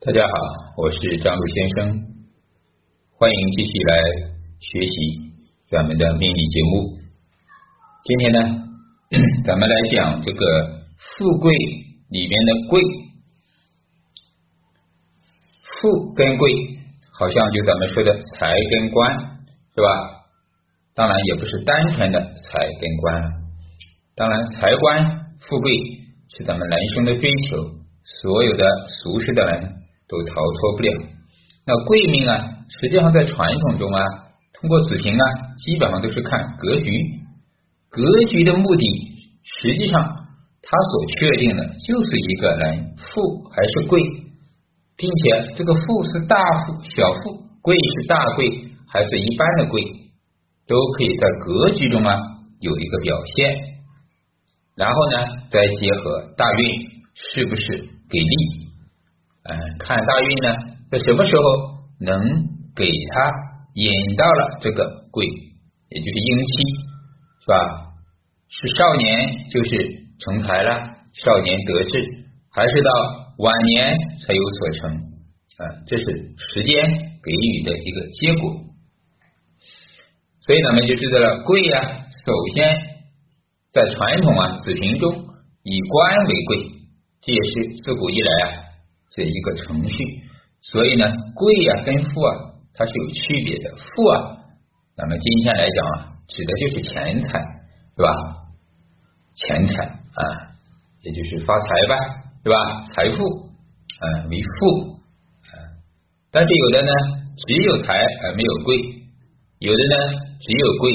大家好，我是张璐先生，欢迎继续来学习咱们的命理节目。今天呢，咱们来讲这个富贵里面的贵，富跟贵，好像就咱们说的财跟官，是吧？当然也不是单纯的财跟官，当然财官富贵是咱们人生的追求，所有的俗世的人。都逃脱不了。那贵命啊，实际上在传统中啊，通过子平啊，基本上都是看格局。格局的目的，实际上它所确定的就是一个人富还是贵，并且这个富是大富、小富，贵是大贵还是一般的贵，都可以在格局中啊有一个表现。然后呢，再结合大运是不是给力。嗯，看大运呢，在什么时候能给他引到了这个贵，也就是阴期，是吧？是少年就是成才了，少年得志，还是到晚年才有所成？啊，这是时间给予的一个结果。所以咱们就知道了，贵呀，首先在传统啊子平中以官为贵，这也是自古以来啊。这一个程序，所以呢，贵啊跟富啊它是有区别的。富啊，那么今天来讲啊，指的就是钱财，是吧？钱财啊，也就是发财吧，是吧？财富啊为富，但是有的呢只有财而没有贵，有的呢只有贵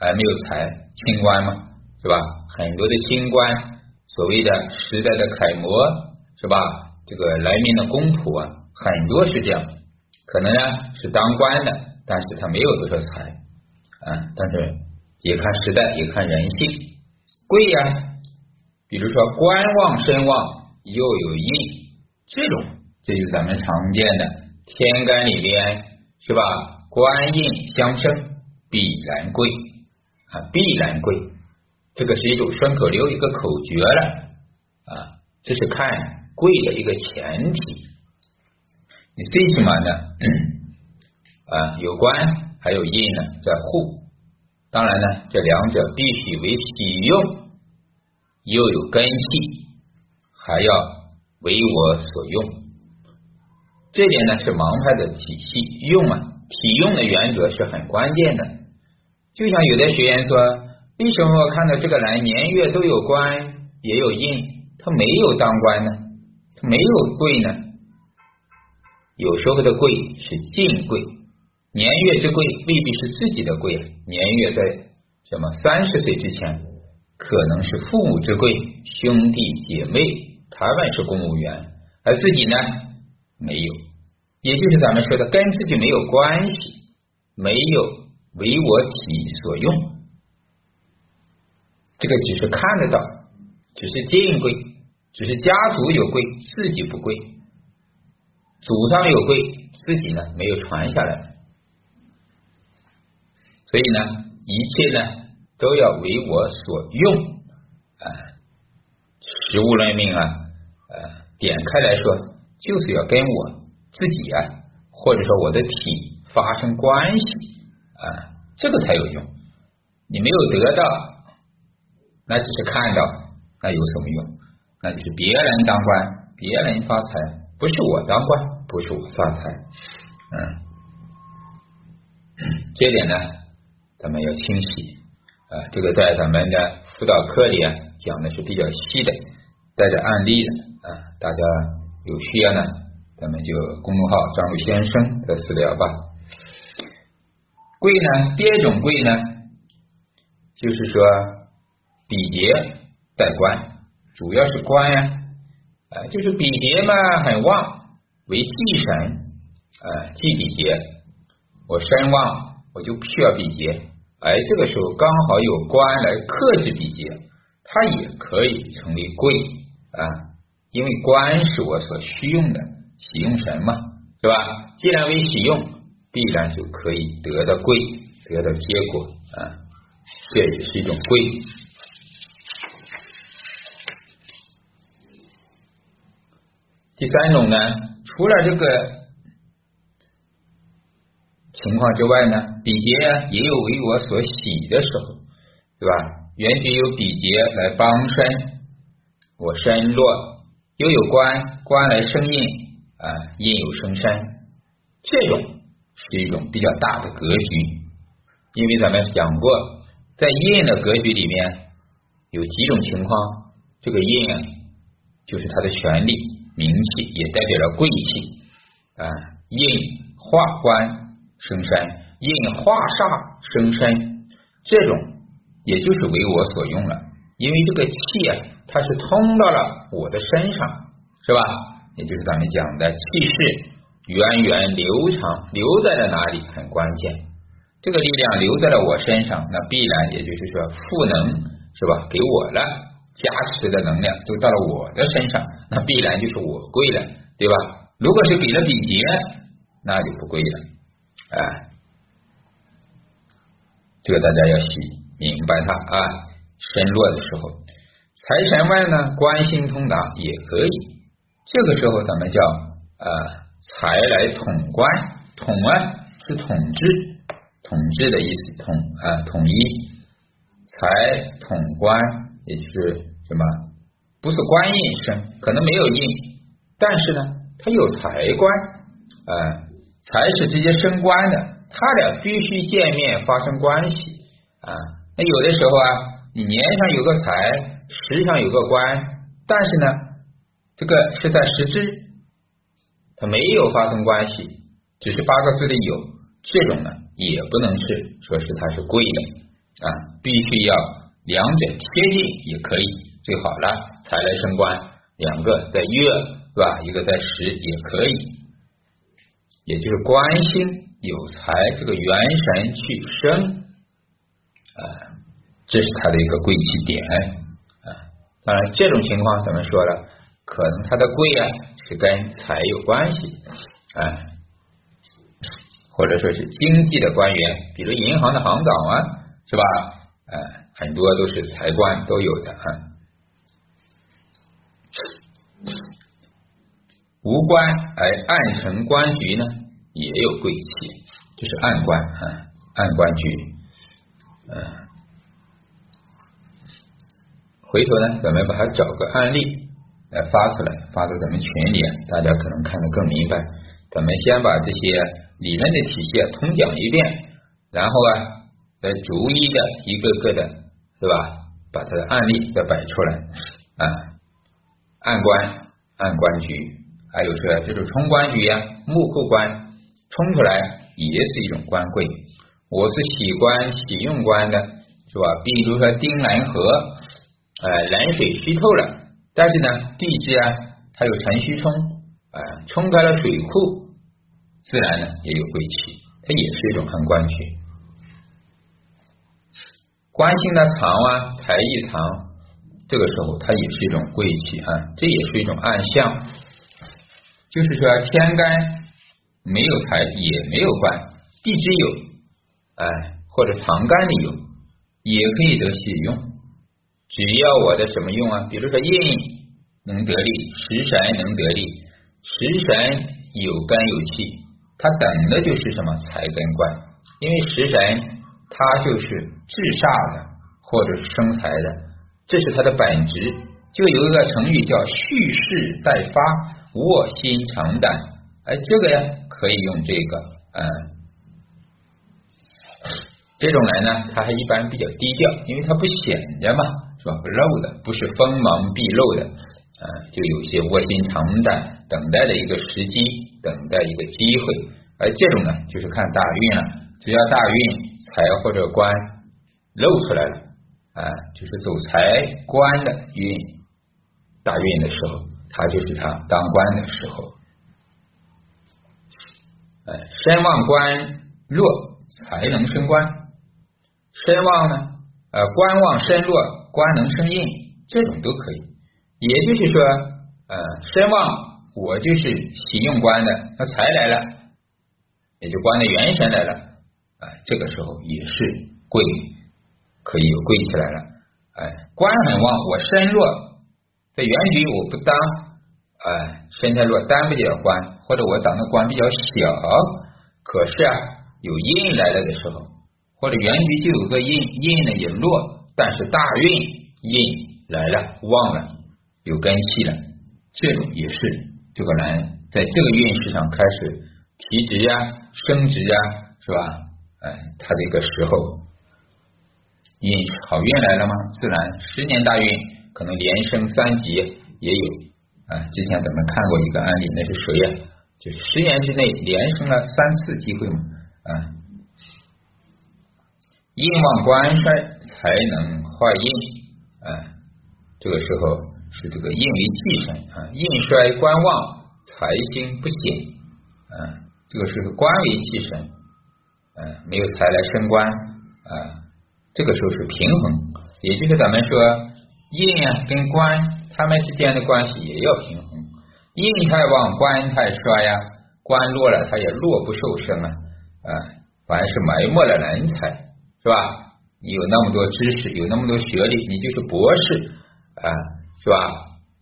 而没有财，清官嘛，是吧？很多的清官，所谓的时代的楷模，是吧？这个来民的公仆啊，很多是这样，可能呢是当官的，但是他没有多少财啊，但是也看时代，也看人性。贵呀，比如说官旺身旺又有印，这种这就是咱们常见的天干里边是吧？官印相生，必然贵啊，必然贵。这个是一种顺口溜，一个口诀了啊，这是看。贵的一个前提，你最起码呢，啊，有官还有印呢，在户。当然呢，这两者必须为喜用，又有根气，还要为我所用。这点呢是盲派的体系用啊，体用的原则是很关键的。就像有的学员说，为什么我看到这个人年月都有官也有印，他没有当官呢？没有贵呢，有时候的贵是进贵，年月之贵未必是自己的贵，年月在什么三十岁之前，可能是父母之贵，兄弟姐妹他们是公务员，而自己呢没有，也就是咱们说的跟自己没有关系，没有为我体所用，这个只是看得到，只是进贵。只是家族有贵，自己不贵；祖上有贵，自己呢没有传下来。所以呢，一切呢都要为我所用啊。食物论命啊，呃，点开来说，就是要跟我自己啊，或者说我的体发生关系啊，这个才有用。你没有得到，那只是看到，那有什么用？那就是别人当官，别人发财，不是我当官，不是我发财，嗯，这点呢，咱们要清晰啊。这个在咱们的辅导课里啊，讲的是比较细的，带着案例的啊。大家有需要呢，咱们就公众号张鲁先生的私聊吧。贵呢，第二种贵呢，就是说比劫带官。主要是官呀，啊，就是比劫嘛很旺，为忌神，啊，忌比劫。我身旺，我就需要比劫，哎，这个时候刚好有官来克制比劫，它也可以成为贵啊，因为官是我所需用的喜用神嘛，是吧？既然为喜用，必然就可以得到贵，得到结果啊，这也是一种贵。第三种呢，除了这个情况之外呢，比劫也有为我所喜的时候，对吧？原局有比劫来帮身，我身弱，又有官官来生印啊，印有生身，这种是一种比较大的格局。因为咱们讲过，在印的格局里面有几种情况，这个印，就是它的权力、名气，也代表了贵气啊，印化官。生身应化煞生身，这种也就是为我所用了，因为这个气啊，它是通到了我的身上，是吧？也就是咱们讲的气势源远流长，留在了哪里很关键。这个力量留在了我身上，那必然也就是说赋能，是吧？给我了加持的能量都到了我的身上，那必然就是我贵了，对吧？如果是给了比劫，那就不贵了。啊，这个大家要细明白它啊。身弱的时候，财神外呢，官星通达也可以。这个时候咱们叫啊，财来统官，统啊是统治，统治的意思，统啊统一。财统官，也就是什么？不是官印生，可能没有印，但是呢，它有财官啊。财是直接升官的，他俩必须见面发生关系啊。那有的时候啊，你年上有个财，时上有个官，但是呢，这个是在实质，他没有发生关系，只是八个字里有，这种呢也不能是说是他是贵的啊，必须要两者贴近也可以，最好了财来升官，两个在月是吧？一个在时也可以。也就是官星有财，这个元神去生啊，这是他的一个贵气点啊。当然，这种情况怎么说呢？可能他的贵啊是跟财有关系啊，或者说是经济的官员，比如银行的行长啊，是吧？啊，很多都是财官都有的啊。无官而暗成官局呢，也有贵气，就是暗官啊，暗官局。嗯，回头呢，咱们把它找个案例来发出来，发到咱们群里，大家可能看得更明白。咱们先把这些理论的体系通讲一遍，然后啊，再逐一的一个个的，是吧？把它的案例再摆出来啊，暗官，暗官局。还有说，这种冲官局呀，幕库官冲出来也是一种官贵。我是喜官喜用官的，是吧？比如说丁兰河，呃，蓝水虚透了，但是呢，地支啊，它有辰戌冲，啊，冲开了水库，自然呢也有贵气，它也是一种暗官局。官星的藏啊，财一藏，这个时候它也是一种贵气啊，这也是一种暗象。就是说，天干没有财也没有官，地支有，哎，或者藏干里有，也可以得喜用。只要我的什么用啊？比如说印能得力，食神能得力，食神有肝有气，它等的就是什么财跟官，因为食神它就是制煞的，或者是生财的，这是它的本质。就有一个成语叫蓄势待发。卧薪尝胆，哎，这个呀可以用这个，嗯，这种人呢，他还一般比较低调，因为他不显着嘛，是吧？不露的，不是锋芒毕露的，啊，就有些卧薪尝胆，等待的一个时机，等待一个机会，而这种呢，就是看大运了，只要大运财或者官露出来了，啊，就是走财官的运，大运的时候。他就是他当官的时候，哎，身旺官弱才能升官，身旺呢，呃，官旺身弱，官能升印，这种都可以。也就是说，呃，身旺我就是喜用官的，那财来了，也就官的元神来了，哎，这个时候也是贵，可以有贵起来了。哎，官很旺，我身弱。在原局我不当哎，身太弱担不了官，或者我当的官比较小，可是啊，有印来了的时候，或者原局就有个印，印呢也弱，但是大运印来了，旺了，有根气了，这种也是这个人在这个运势上开始提职呀、升职呀，是吧？哎，他这个时候运好运来了吗？自然十年大运可能连升三级也有啊。之前咱们看过一个案例，那是谁呀？就十年之内连升了三次机会嘛啊。印旺官衰才能化印啊。这个时候是这个印为忌神啊，印衰官旺，财星不显啊。这个是个官为忌神，嗯，没有财来升官啊。这个时候是平衡，也就是咱们说印啊跟官他们之间的关系也要平衡。印太旺，官太衰呀，官落了，他也落不受生啊啊，凡是埋没了人才，是吧？你有那么多知识，有那么多学历，你就是博士。啊，是吧？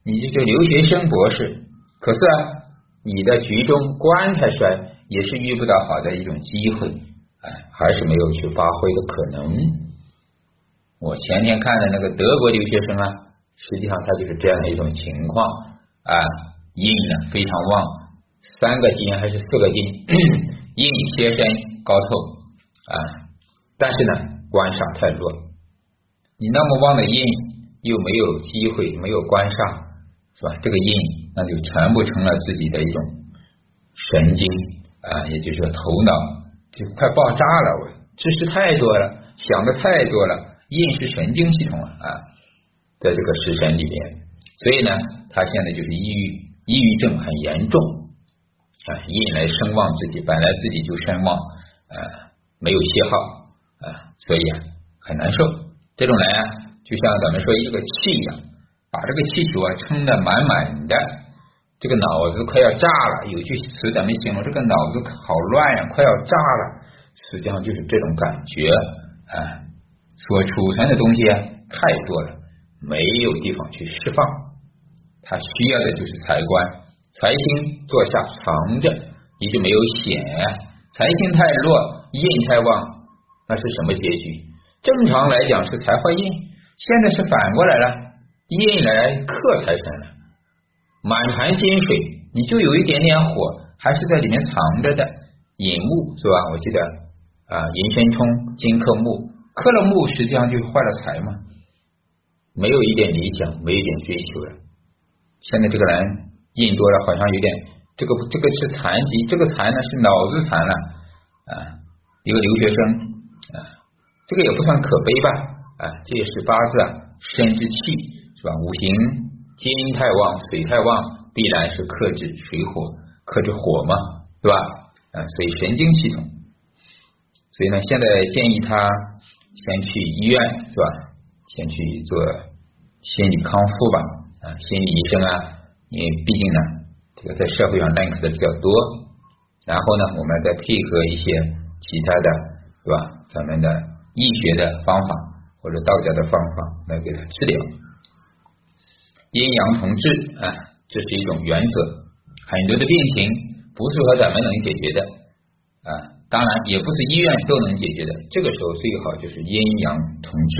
你就是留学生博士，可是啊，你的局中官太衰，也是遇不到好的一种机会，哎，还是没有去发挥的可能。我前天看的那个德国留学生啊，实际上他就是这样的一种情况啊，印呢非常旺，三个金还是四个金，印贴身高透啊，但是呢官煞太弱，你那么旺的印。又没有机会，没有官煞，是吧？这个印那就全部成了自己的一种神经啊，也就是说头脑就快爆炸了。我知识太多了，想的太多了，印是神经系统啊啊，在这个食神里面，所以呢，他现在就是抑郁，抑郁症很严重啊，印来声望自己，本来自己就声望啊没有信号啊，所以啊很难受。这种人啊。就像咱们说一个气一样，把这个气球啊撑得满满的，这个脑子快要炸了。有句词咱们形容这个脑子好乱呀，快要炸了。实际上就是这种感觉啊，所储存的东西太多了，没有地方去释放。他需要的就是财官，财星坐下藏着，也就没有显。财星太弱，印太旺，那是什么结局？正常来讲是财坏印。现在是反过来了，印来克财神了，满盘金水，你就有一点点火，还是在里面藏着的。引木是吧？我记得啊，寅申冲，金克木，克了木，实际上就坏了财嘛。没有一点理想，没一点追求了。现在这个人印多了，好像有点这个这个是残疾，这个残呢是脑子残了啊。一个留学生啊，这个也不算可悲吧。啊，这也是八字啊，生之气是吧？五行金太旺，水太旺，必然是克制水火，克制火嘛，对吧？啊，所以神经系统，所以呢，现在建议他先去医院是吧？先去做心理康复吧，啊，心理医生啊，因为毕竟呢，这个在社会上认可的比较多。然后呢，我们再配合一些其他的，是吧？咱们的医学的方法。或者道家的方法来给他治疗，阴阳同治啊，这是一种原则。很多的病情不是说咱们能解决的啊，当然也不是医院都能解决的。这个时候最好就是阴阳同治。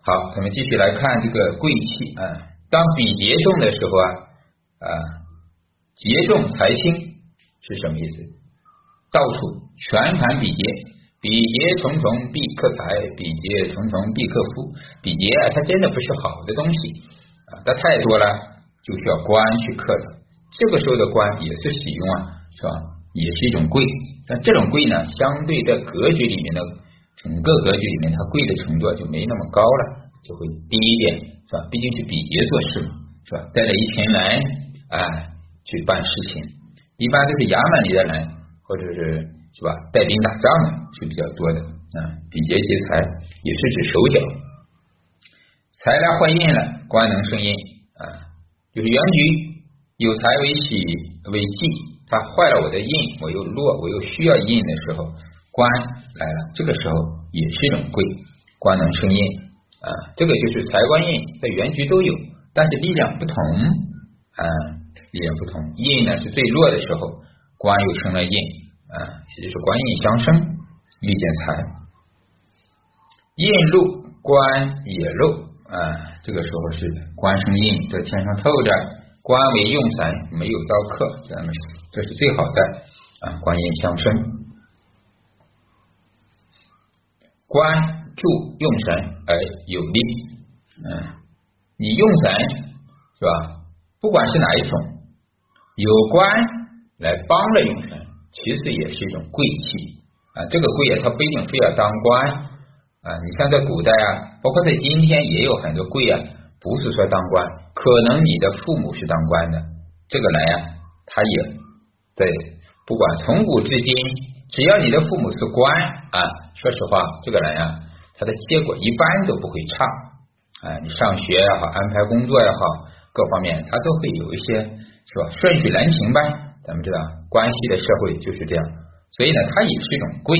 好，咱们继续来看这个贵气啊，当比劫重的时候啊啊，劫重财轻是什么意思？到处全盘比劫。比劫重重必克财，比劫重重必克夫。比劫啊，它真的不是好的东西啊，它太多了，就需要官去克的。这个时候的官也是喜用啊，是吧？也是一种贵，但这种贵呢，相对在格局里面的整个格局里面，它贵的程度就没那么高了，就会低一点，是吧？毕竟是比劫做事嘛，是吧？带着一群人啊去办事情，一般都是衙门里的人，或者是。是吧？带兵打仗的是比较多的啊。比劫劫财也是指手脚，财来换印了，官能生印啊。就是原局有财为喜为忌，它坏了我的印，我又弱，我又需要印的时候，官来了，这个时候也是一种贵，官能生印啊。这个就是财官印在原局都有，但是力量不同啊，力量不同。印呢是最弱的时候，官又生了印啊，也就是官印相生，遇见财。印禄官也禄啊，这个时候是官生印在天上透着，官为用神，没有遭克，咱们这是最好的啊，官印相生，官助用神而有力，嗯。你用神是吧？不管是哪一种，有官来帮了用神，其实也是一种贵气啊。这个贵啊，它不一定非要当官啊。你像在古代啊，包括在今天也有很多贵啊，不是说当官，可能你的父母是当官的，这个人呀，他也在不管从古至今，只要你的父母是官啊，说实话，这个人呀，他的结果一般都不会差。啊，你上学也好，安排工作也好，各方面他都会有一些是吧？顺水人情呗。咱们知道，关系的社会就是这样，所以呢，它也是一种贵，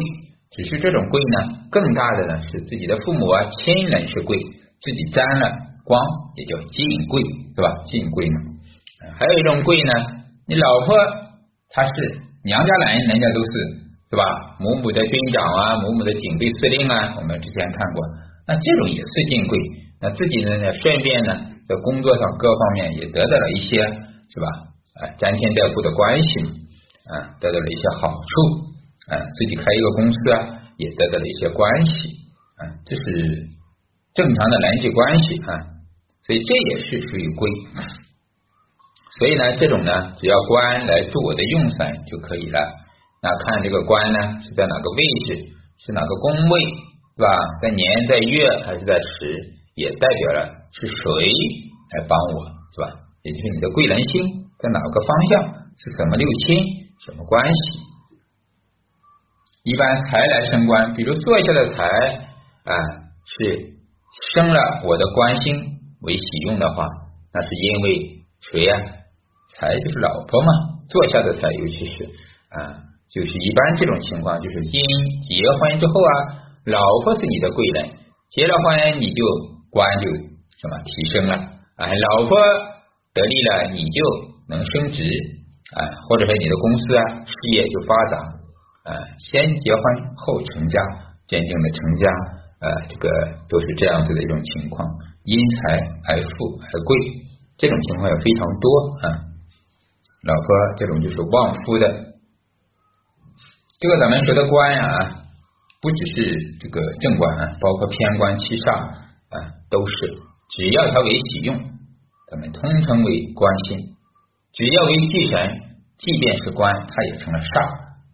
只是这种贵呢，更大的呢是自己的父母啊、亲人是贵，自己沾了光也叫近贵，是吧？近贵嘛。还有一种贵呢，你老婆她是娘家人，人家都是是吧？母母的军长啊，母母的警备司令啊，我们之前看过，那这种也是近贵。那自己呢？顺便呢，在工作上各方面也得到了一些，是吧？啊，沾天带故的关系，啊，得到了一些好处，啊，自己开一个公司啊，也得到了一些关系，啊，这是正常的人际关系啊，所以这也是属于贵。所以呢，这种呢，只要官来助我的用神就可以了。那看这个官呢是在哪个位置，是哪个宫位，是吧？在年，在月，还是在时？也代表了是谁来帮我，是吧？也就是你的贵人星在哪个方向，是什么六亲，什么关系？一般财来升官，比如坐下的财啊，是生了我的官星为喜用的话，那是因为谁呀？财就是老婆嘛，坐下的财，尤其是啊，就是一般这种情况，就是因结婚之后啊，老婆是你的贵人，结了婚你就。官就什么提升了啊，老婆得力了，你就能升职啊，或者说你的公司啊事业就发达啊，先结婚后成家，真正的成家啊，这个都是这样子的一种情况，因财而富而贵，这种情况也非常多啊。老婆这种就是旺夫的，这个咱们说的官啊，不只是这个正官啊，包括偏官七煞。啊，都是只要它为喜用，咱们通称为官星；只要为忌神，即便是官，它也成了煞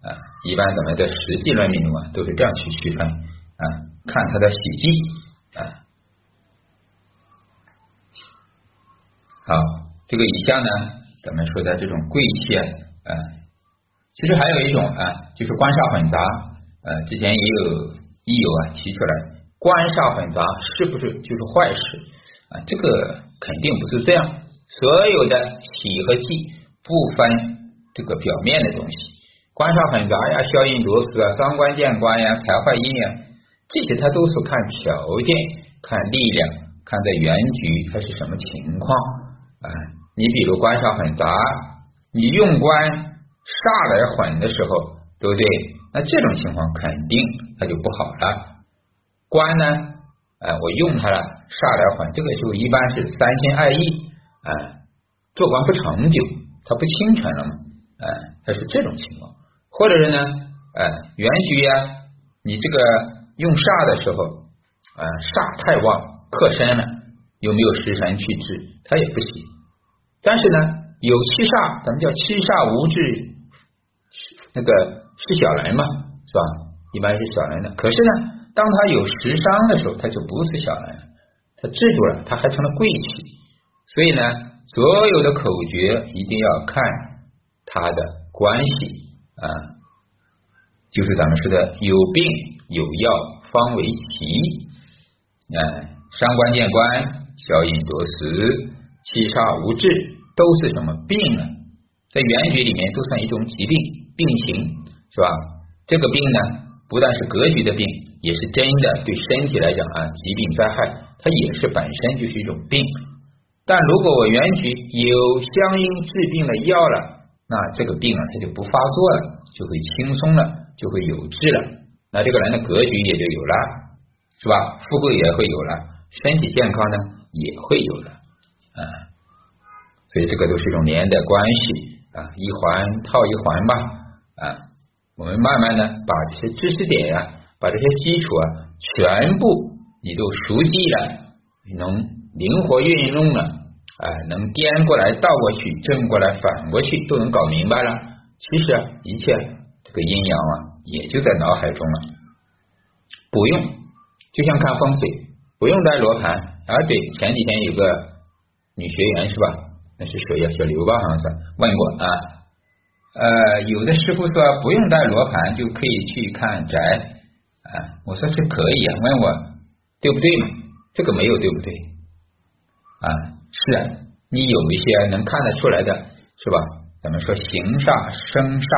啊。一般咱们的实际论命中啊，都是这样去区分啊，看它的喜忌啊。好，这个以下呢，咱们说的这种贵气啊，其实还有一种啊，就是官煞混杂，呃，之前也有益友啊提出来。官煞混杂是不是就是坏事啊？这个肯定不是这样。所有的喜和忌不分这个表面的东西，官煞很杂呀，消印夺食啊，伤官见官呀，财坏印呀，这些它都是看条件、看力量、看在原局它是什么情况啊。你比如官煞很杂，你用官煞来混的时候，对不对？那这种情况肯定它就不好了。官呢？哎，我用它了，煞来混，这个时候一般是三心二意，哎，做官不长久，他不清纯了嘛，哎，他是这种情况。或者是呢，哎，原局呀，你这个用煞的时候，啊，煞太旺，克身了，有没有食神去治？他也不行。但是呢，有七煞，咱们叫七煞无治，那个是小人嘛，是吧？一般是小人的。可是呢？当他有食伤的时候，他就不是小人，他制住了，他还成了贵气。所以呢，所有的口诀一定要看它的关系啊，就是咱们说的有病有药方为奇。哎，伤官见官，消阴夺食，七煞无治，都是什么病呢？在原局里面都算一种疾病病情，是吧？这个病呢，不但是格局的病。也是真的，对身体来讲啊，疾病灾害，它也是本身就是一种病。但如果我原局有相应治病的药了，那这个病啊，它就不发作了，就会轻松了，就会有治了。那这个人的格局也就有了，是吧？富贵也会有了，身体健康呢也会有了啊。所以这个都是一种连带关系啊，一环套一环吧啊。我们慢慢的把这些知识点呀，把这些基础啊，全部你都熟记了，能灵活运用了，哎，能颠过来倒过去，正过来反过去，都能搞明白了。其实一切这个阴阳啊，也就在脑海中了，不用，就像看风水，不用带罗盘。啊，对，前几天有个女学员是吧？那是谁呀？小刘吧，好像是问过啊。呃，有的师傅说不用带罗盘就可以去看宅啊。我说是可以啊，问我对不对嘛？这个没有对不对啊？是啊，你有一些能看得出来的是吧？咱们说形煞生煞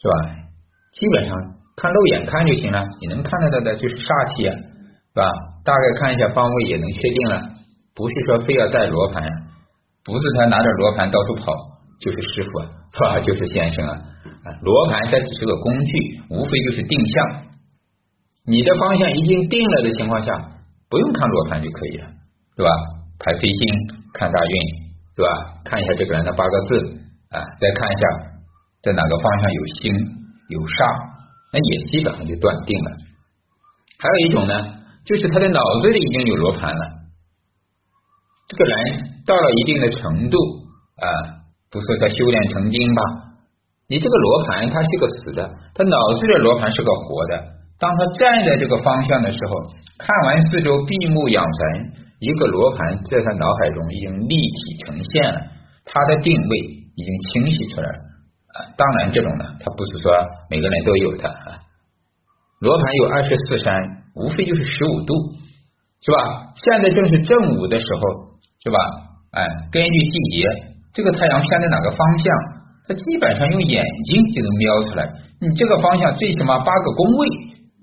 是吧？基本上看肉眼看就行了，你能看得到的就是煞气啊，是吧？大概看一下方位也能确定了，不是说非要带罗盘。不是他拿着罗盘到处跑，就是师傅 是吧？就是先生啊！罗盘它只是个工具，无非就是定向。你的方向已经定了的情况下，不用看罗盘就可以了，对吧？排飞星，看大运，是吧？看一下这个人的八个字啊，再看一下在哪个方向有星有煞，那也基本上就断定了。还有一种呢，就是他的脑子里已经有罗盘了，这个人。到了一定的程度啊，不说他修炼成精吧，你这个罗盘它是个死的，他脑子里的罗盘是个活的。当他站在这个方向的时候，看完四周，闭目养神，一个罗盘在他脑海中已经立体呈现了，他的定位已经清晰出来了啊。当然，这种呢，他不是说每个人都有的啊。罗盘有二十四山，无非就是十五度，是吧？现在正是正午的时候，是吧？哎，根据季节，这个太阳偏在哪个方向，它基本上用眼睛就能瞄出来。你这个方向最起码八个宫位，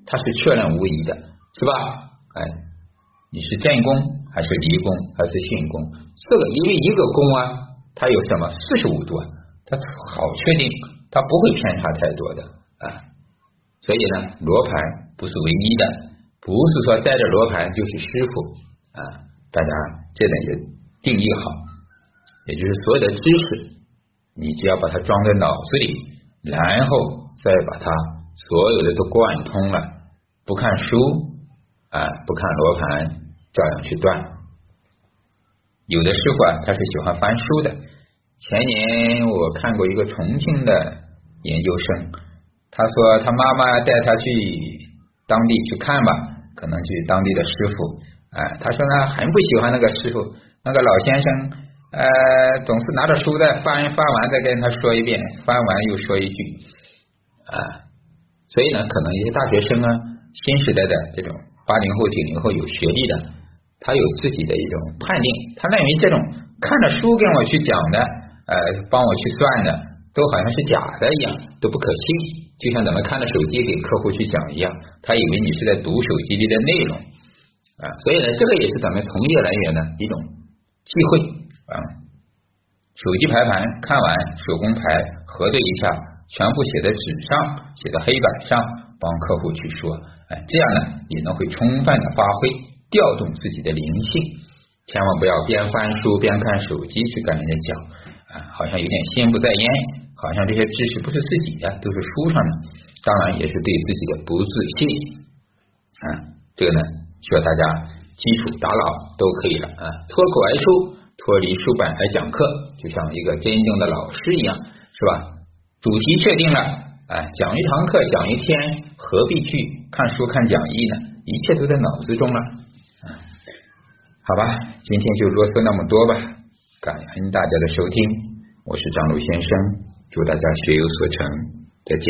它是确认无疑的，是吧？哎，你是正宫还是离宫还是巽宫？这个因为一个宫啊，它有什么四十五度啊，它好确定，它不会偏差太多的啊。所以呢，罗盘不是唯一的，不是说带着罗盘就是师傅啊。大家这点也。定义好，也就是所有的知识，你只要把它装在脑子里，然后再把它所有的都贯通了。不看书啊，不看罗盘，照样去断。有的师傅啊，他是喜欢翻书的。前年我看过一个重庆的研究生，他说他妈妈带他去当地去看吧，可能去当地的师傅，哎，他说呢很不喜欢那个师傅。那个老先生，呃，总是拿着书在翻，翻完再跟他说一遍，翻完又说一句，啊，所以呢，可能一些大学生啊，新时代的这种八零后、九零后有学历的，他有自己的一种判定，他认为这种看着书跟我去讲的，呃，帮我去算的，都好像是假的一样，都不可信，就像咱们看着手机给客户去讲一样，他以为你是在读手机里的内容，啊，所以呢，这个也是咱们从业人员的一种。机会啊，手机排盘看完，手工排核对一下，全部写在纸上，写在黑板上，帮客户去说，哎，这样呢也能会充分的发挥，调动自己的灵性。千万不要边翻书边看手机去跟人家讲啊，好像有点心不在焉，好像这些知识不是自己的，都是书上的，当然也是对自己的不自信啊。这个呢，需要大家。基础打牢都可以了啊！脱口而出，脱离书本来讲课，就像一个真正的老师一样，是吧？主题确定了，哎，讲一堂课讲一天，何必去看书看讲义呢？一切都在脑子中了。好吧，今天就啰嗦那么多吧。感恩大家的收听，我是张璐先生，祝大家学有所成，再见。